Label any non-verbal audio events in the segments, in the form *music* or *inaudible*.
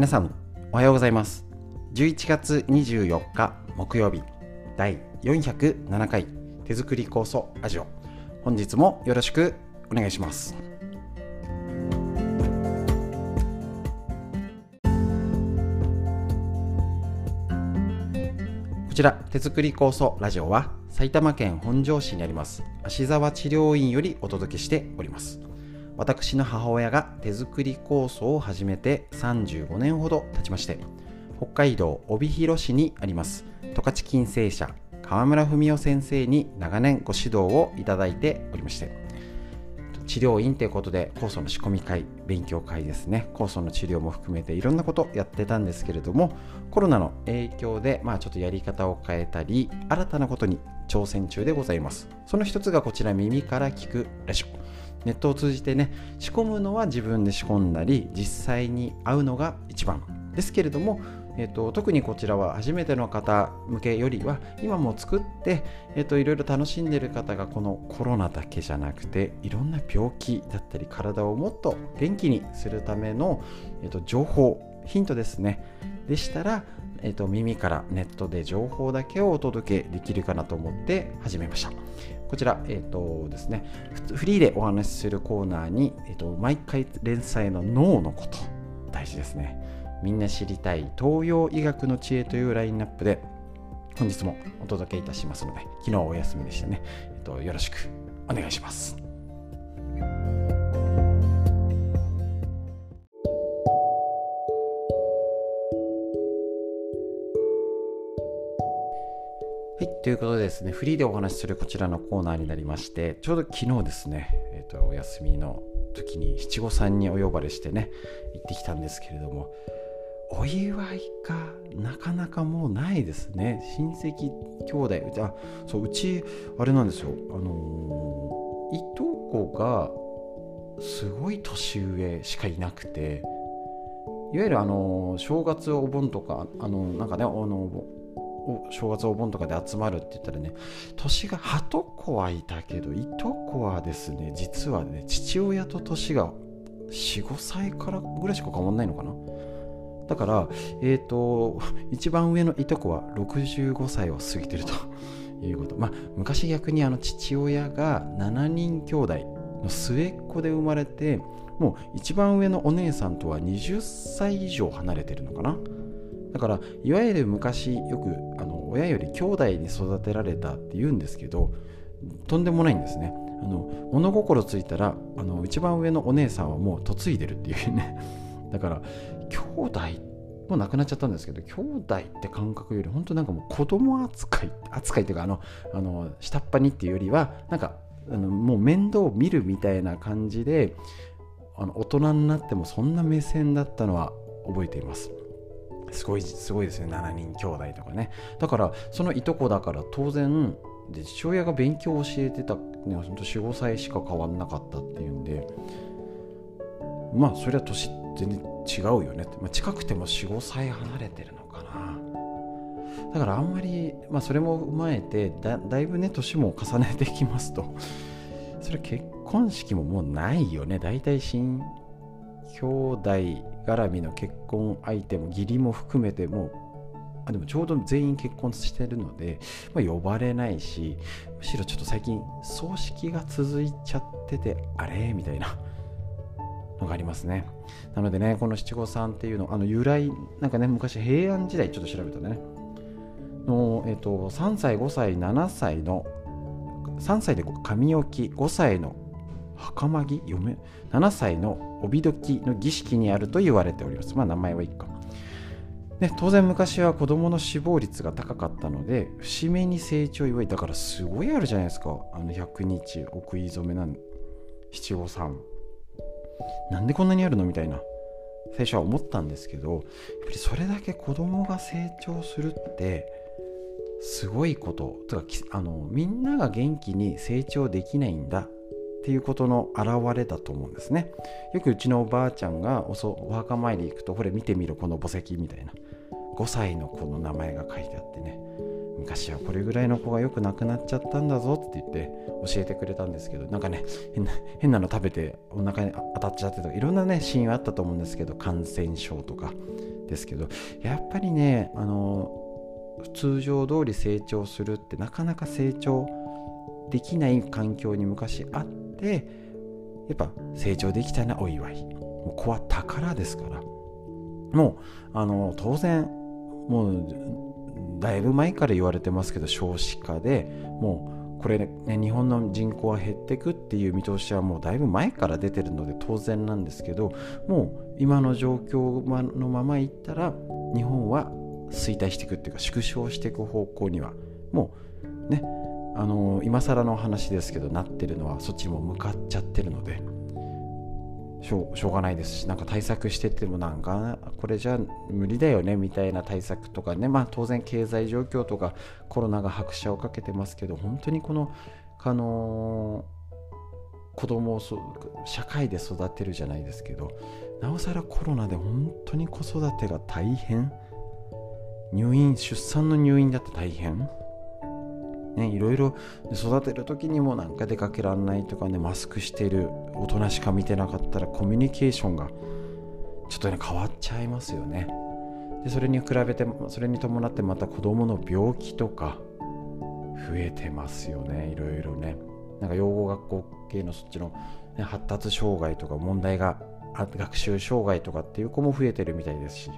皆さんおはようございます。11月24日木曜日第407回手作り酵素ラジオ。本日もよろしくお願いします。こちら手作り酵素ラジオは埼玉県本庄市にあります芦沢治療院よりお届けしております。私の母親が手作り酵素を始めて35年ほど経ちまして北海道帯広市にあります。十勝金星社川村文夫先生に長年ご指導をいただいておりまして治療院ということで酵素の仕込み会勉強会ですね。酵素の治療も含めていろんなことやってたんですけれどもコロナの影響でまあちょっとやり方を変えたり新たなことに挑戦中でございます。その一つがこちら耳から聞くラジオ。ネットを通じてね仕込むのは自分で仕込んだり実際に会うのが一番。ですけれどもえーと、特にこちらは初めての方向けよりは今も作って、えーと、いろいろ楽しんでる方がこのコロナだけじゃなくていろんな病気だったり体をもっと元気にするための、えーと、情報ヒントですね。でしたら、えー、と耳からネットで情報だけをお届けできるかなと思って始めました。こちら、え、ー、とですね、フリーでお話しするコーナーに、え、ー、と、毎回連載の脳のこと、大事ですね。みんな知りたい東洋医学の知恵というラインナップで本日もお届けいたしますので昨日お休みでしたね、えっと、よろしくお願いします。ということでですね、フリーでお話しするこちらのコーナーになりまして、ちょうど昨日ですね、えーと、お休みの時に七五三にお呼ばれしてね、行ってきたんですけれども、お祝いがなかなかもうないですね。親戚兄弟あそううちあれなんですよ。あのー、いとこがすごい年上しかいなくていわゆるあのー、正月お盆とかあのー、なんかねあのお正月お盆とかで集まるって言ったらね年がはとこはいたけどいとこはですね実はね父親と年が45歳からぐらいしか変わんないのかなだから、えっ、ー、と、一番上のいとこは65歳を過ぎてると *laughs* いうこと。まあ、昔逆にあの父親が7人兄弟の末っ子で生まれて、もう一番上のお姉さんとは20歳以上離れてるのかな。だからいわゆる昔よくあの親より兄弟に育てられたって言うんですけどとんでもないんですね。あの物心ついたらあの一番上のお姉さんはもう嫁いでるっていうね。*laughs* だから兄弟もう亡くなっちゃったんですけど兄弟って感覚より本当なんかもう子供扱い扱いっていうかあのあの下っ端にっていうよりはなんかあのもう面倒を見るみたいな感じであの大人になってもそんな目線だったのは覚えています。すごいすごいですね。7人兄弟とかね。だからそのいとこだから当然で父親が勉強を教えてた、ね、45歳しか変わんなかったっていうんでまあそれは年全然違うよね。って、まあ、近くても45歳離れてるのかな。だからあんまり、まあ、それも踏まえてだだいぶね年も重ねてきますとそれ結婚式ももうないよね。大体新兄弟絡みの結婚相手も義理も含めてもあでもちょうど全員結婚してるので、まあ、呼ばれないしむしろちょっと最近葬式が続いちゃっててあれ？みたいなのがありますね。なのでね、この七五三っていうの、あの由来、なんかね、昔平安時代ちょっと調べたね、の、えっ、と、3歳、5歳、7歳の、3歳で神置き、5歳の袴着嫁。7歳の帯時の儀式にあると言われております。まあ名前はいいか。ね、当然昔は子供の死亡率が高かったので節目に成長祝い。だからすごいあるじゃないですか。あの100日お食い初めなん七五三なんでこんなにあるのみたいな。最初は思ったんですけどやっぱりそれだけ子供が成長するってすごいこと。とかあのみんなが元気に成長できないんだ。っていうことの表れだと思うんですね。よくうちのおばあちゃんがおそお墓参り行くとこれ見てみろこの墓石みたいな。5歳の子の名前が書いてあってね。昔はこれぐらいの子がよく亡くなっちゃったんだぞって言って教えてくれたんですけどなんかね変な変なの食べてお腹に当たっちゃってとかいろんなねシーンあったと思うんですけど感染症とかですけど。やっぱりねあの通常通り成長するってなかなか成長できない環境に昔あってでやっぱ成長できたなお祝い。もう子は宝ですから。もうあの当然もうだいぶ前から言われてますけど少子化でもうこれね日本の人口は減っていくっていう見通しはもうだいぶ前から出てるので当然なんですけどもう今の状況のままいったら日本は衰退していくっていうか縮小していく方向にはもうねあの今更の話ですけどなってるのはそっちも向かっちゃってるのでしょうがないですしなんか対策しててもなんかこれじゃ無理だよねみたいな対策とかね。まあ当然経済状況とかコロナが拍車をかけてますけど本当にこのあの子供を社会で育てるじゃないですけどなおさらコロナで本当に子育てが大変。入院出産の入院だって大変。ね、いろいろ育てる時にもなんか出かけられないとかねマスクしてる大人しか見てなかったらコミュニケーションがちょっとね変わっちゃいますよね。でそれに比べてそれに伴ってまた子供の病気とか増えてますよね。いろいろね。なんか養護学校系のそっちの、ね、発達障害とか問題が学習障害とかっていう子も増えてるみたいですし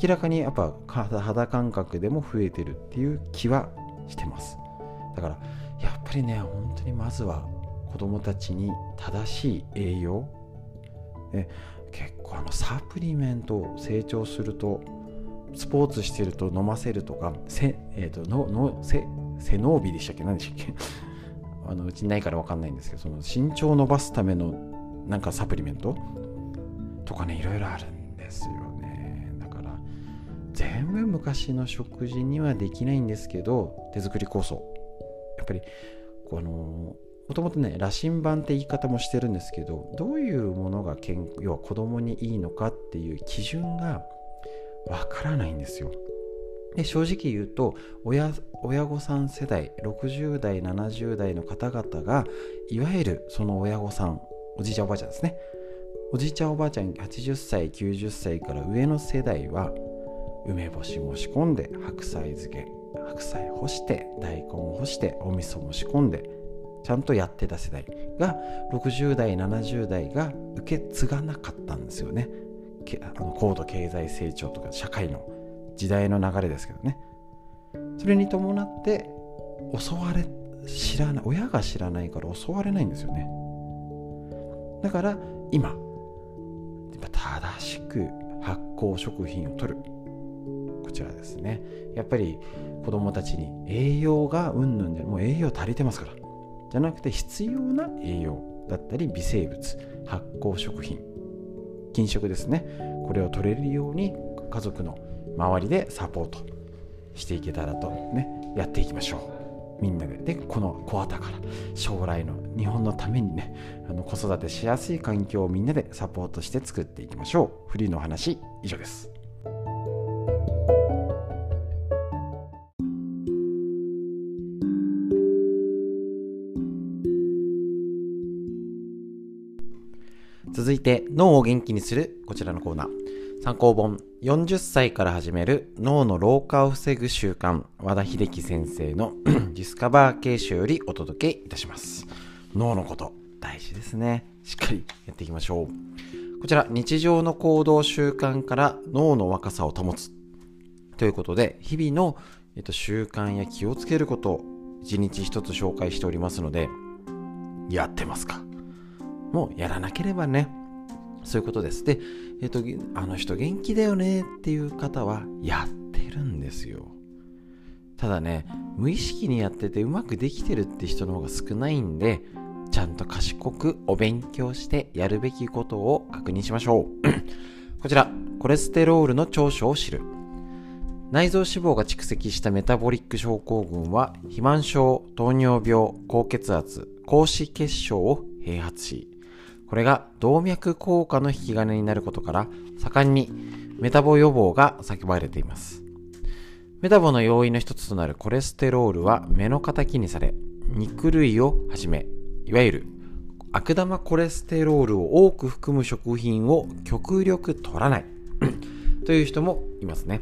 明らかにやっぱ肌感覚でも増えてるっていう気はしてます。だからやっぱりね本当にまずは子供たちに正しい栄養で結構あのサプリメントを成長するとスポーツしてると飲ませるとかせ、えーと、ののせ背伸びでしたっけ？何でしたっけ？*laughs* あのうちにないから分かんないんですけどその身長を伸ばすためのなんかサプリメントとかねいろいろあるんですよね。だから全部昔の食事にはできないんですけど手作り酵素。ぱりこのもともとね羅針盤って言い方もしてるんですけどどういうものが健要は子供にいいのかっていう基準がわからないんですよ。で正直言うと親親御さん世代60代70代の方々がいわゆるその親御さんおじいちゃんおばあちゃんですね。おじいちゃんおばあちゃん80歳90歳から上の世代は梅干しも仕込んで白菜漬け。白菜干して大根を干してお味噌も仕込んでちゃんとやってた世代が60代70代が受け継がなかったんですよね。あの高度経済成長とか社会の時代の流れですけどね。それに伴って襲われ知らない親が知らないから襲われないんですよね。だから今正しく発酵食品を取る。こちらですね。やっぱり子供たちに栄養がうんぬんでもう栄養足りてますから。じゃなくて必要な栄養だったり微生物発酵食品菌食ですね。これを取れるように家族の周りでサポートしていけたらとねやっていきましょう。みんなで。でこの小型から将来の日本のためにねあの子育てしやすい環境をみんなでサポートして作っていきましょう。フリーの話以上です。て脳を元気にするこちらのコーナー。参考本40歳から始める脳の老化を防ぐ習慣。和田秀樹先生の *clears throat* ディスカバー形式よりお届けいたします。脳のこと大事ですね。しっかりやっていきましょう。こちら日常の行動習慣から脳の若さを保つ。ということで日々の、えっと、習慣や気をつけることを一日一つ紹介しておりますのでやってますか？もうやらなければね。そういうことです。でえっ、とあの人元気だよねっていう方はやってるんですよ。ただね無意識にやっててうまくできてるって人の方が少ないんでちゃんと賢くお勉強してやるべきことを確認しましょう。*clears throat* こちらコレステロールの長所を知る。内臓脂肪が蓄積したメタボリック症候群は肥満症糖尿病高血圧高脂血症を併発しこれが動脈硬化の引き金になることから盛んにメタボ予防が叫ばれています。メタボの要因の一つとなるコレステロールは目の敵にされ、肉類をはじめ、いわゆる悪玉コレステロールを多く含む食品を極力取らない。という人もいますね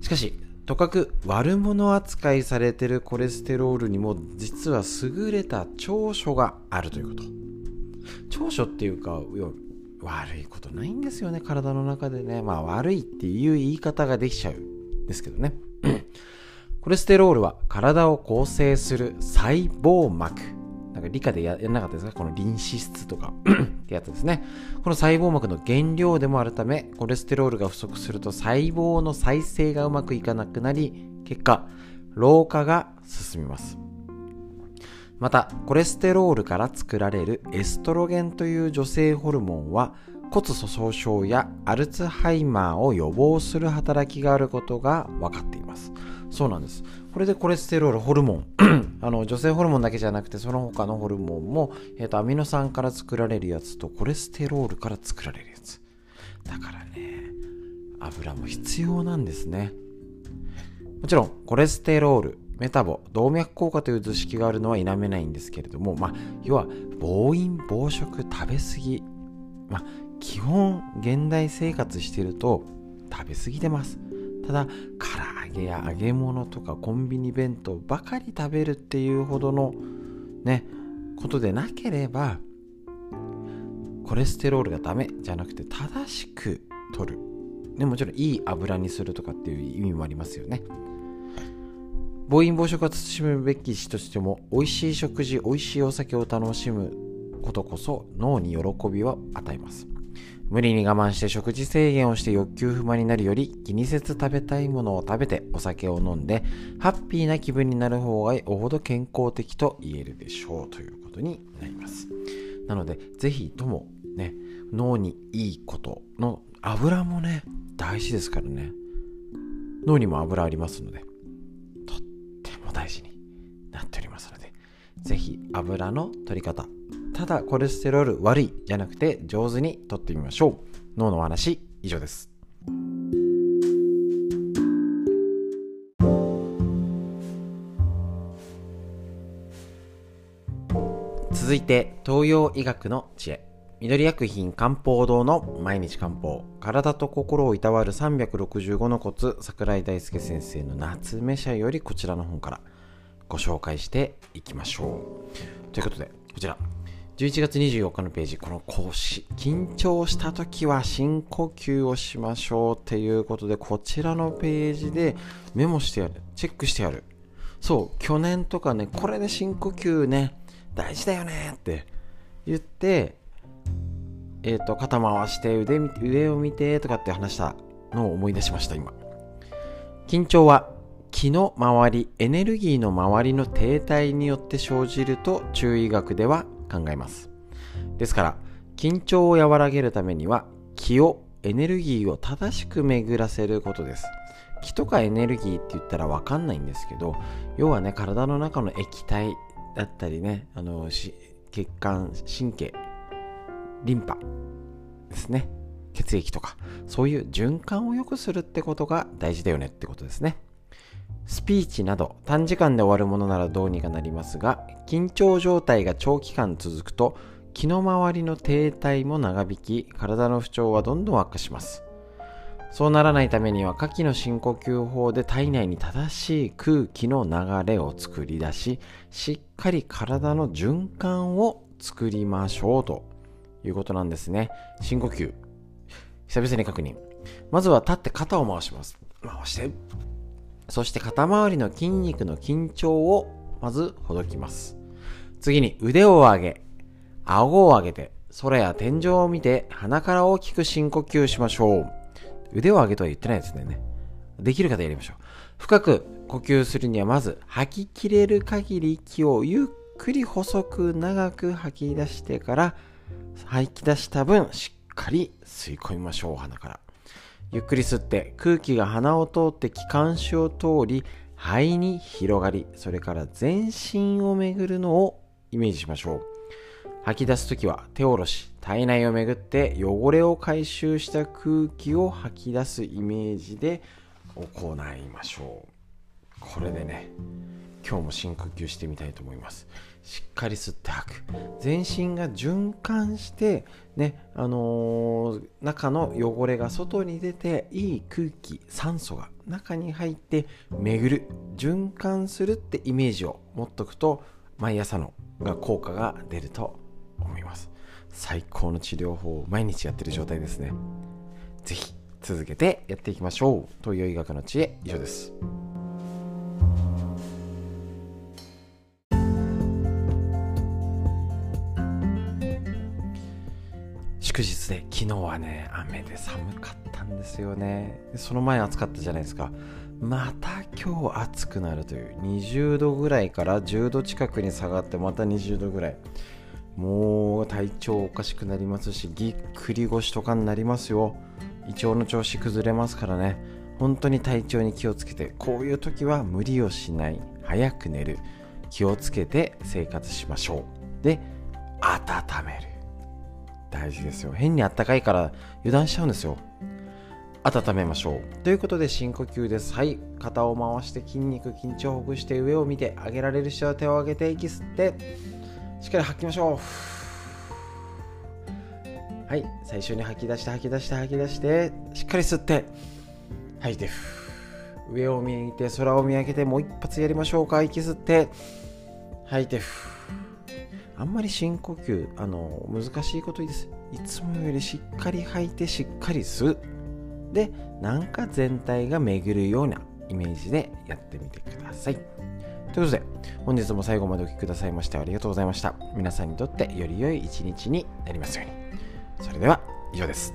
しかしとかく悪者扱いされてるコレステロールにも実は優れた長所があるということ長所っていうか悪いことないんですよね。体の中でね。まあ悪いっていう言い方ができちゃうんですけどね。*clears throat* コレステロールは体を構成する細胞膜。なんか理科でやらなかったですか？このリン脂質とか。*clears throat* ってやつですね。この細胞膜の原料でもあるため、コレステロールが不足すると細胞の再生がうまくいかなくなり、結果、老化が進みます。また、コレステロールから作られるエストロゲンという女性ホルモンは、骨粗鬆症やアルツハイマーを予防する働きがあることが分かっています。そうなんです。これでコレステロール、ホルモン、*clears throat* あの女性ホルモンだけじゃなくて、その他のホルモンも、えーと、アミノ酸から作られるやつとコレステロールから作られるやつ。だからね、油も必要なんですね。もちろん、コレステロール、メタボ、動脈硬化という図式があるのは否めないんですけれども、まあ、要は、暴飲暴食、食べ過ぎ。まあ、基本、現代生活してると、食べ過ぎてます。ただ、唐揚げや揚げ物とかコンビニ弁当ばかり食べるっていうほどのね、ことでなければ、コレステロールがダメじゃなくて正しく取る。ね、もちろんいい油にするとかっていう意味もありますよね。暴飲暴食は慎むべき人としても、美味しい食事、美味しいお酒を楽しむことこそ脳に喜びを与えます。無理に我慢して食事制限をして欲求不満になるより気にせず食べたいものを食べてお酒を飲んでハッピーな気分になる方がおほど健康的と言えるでしょうということになります。なのでぜひともね脳にいいことの油もね大事ですからね脳にも油ありますので大事になっておりますのでぜひ油の取り方ただコレステロール悪いじゃなくて上手にとってみましょう。脳のお話以上です。続いて東洋医学の知恵。緑薬品漢方堂の毎日漢方体と心をいたわる365のコツ桜井大輔先生の夏目社よりこちらの本からご紹介していきましょうということでこちら11月24日のページ、この講師、緊張した時は深呼吸をしましょうっていうことで、こちらのページでメモしてやる。チェックしてやる。そう、去年とかね、これで深呼吸ね、大事だよねって言って、えっ、ー、と、肩回して腕上を見てとかって話したのを思い出しました、今。緊張は気の周り、エネルギーの周りの停滞によって生じると中医学では考えます。ですから、緊張を和らげるためには、気を、エネルギーを正しく巡らせることです。気とかエネルギーって言ったらわかんないんですけど、要はね、体の中の液体だったりね、あの、血管、神経、リンパですね。血液とか、そういう循環を良くするってことが大事だよねってことですね。スピーチなど短時間で終わるものならどうにかなりますが、緊張状態が長期間続くと、気の周りの停滞も長引き、体の不調はどんどん悪化します。そうならないためには、下記の深呼吸法で体内に正しい空気の流れを作り出し、しっかり体の循環を作りましょうということなんですね。深呼吸。久々に確認。まずは立って肩を回します。回して。そして肩周りの筋肉の緊張をまずほどきます。次に腕を上げ、顎を上げて、空や天井を見て鼻から大きく深呼吸しましょう。腕を上げとは言ってないですね。できる方やりましょう。深く呼吸するにはまず吐ききれる限り息をゆっくり細く長く吐き出してから吐き出した分しっかり吸い込みましょう鼻から。ゆっくり吸って空気が鼻を通って気管支を通り肺に広がりそれから全身を巡るのをイメージしましょう。吐き出す時は手下ろし体内を巡って汚れを回収した空気を吐き出すイメージで行いましょう。これでね今日も深呼吸してみたいと思います。しっかり吸って吐く。全身が循環してねあのー、中の汚れが外に出ていい空気酸素が中に入って巡る。循環するってイメージを持っとくと毎朝のが効果が出ると思います。最高の治療法を毎日やってる状態ですね。是非続けてやっていきましょう。東洋医学の知恵。以上です。祝日で昨日はね雨で寒かったんですよね。その前暑かったじゃないですか。また今日暑くなるという20度ぐらいから10度近くに下がってまた20度ぐらい。もう体調おかしくなりますしぎっくり腰とかになりますよ。胃腸の調子崩れますからね。本当に体調に気をつけてこういう時は無理をしない。早く寝る。気をつけて生活しましょう。で温める。大事ですよ。変にあったかいから油断しちゃうんですよ。温めましょう。ということで深呼吸です。はい。肩を回して筋肉緊張をほぐして上を見て上げられる人は手を上げて息吸ってしっかり吐きましょう。はい。最初に吐き出して吐き出して吐き出してしっかり吸って吐いて上を見上げて空を見上げてもう一発やりましょうか。息吸って吐いてあんまり深呼吸あの難しいこといいです。いつもよりしっかり吐いてしっかり吸う。でなんか全体が巡るようなイメージでやってみてください。ということで本日も最後までお聴きくださいましてありがとうございました。皆さんにとってより良い一日になりますように。それでは以上です。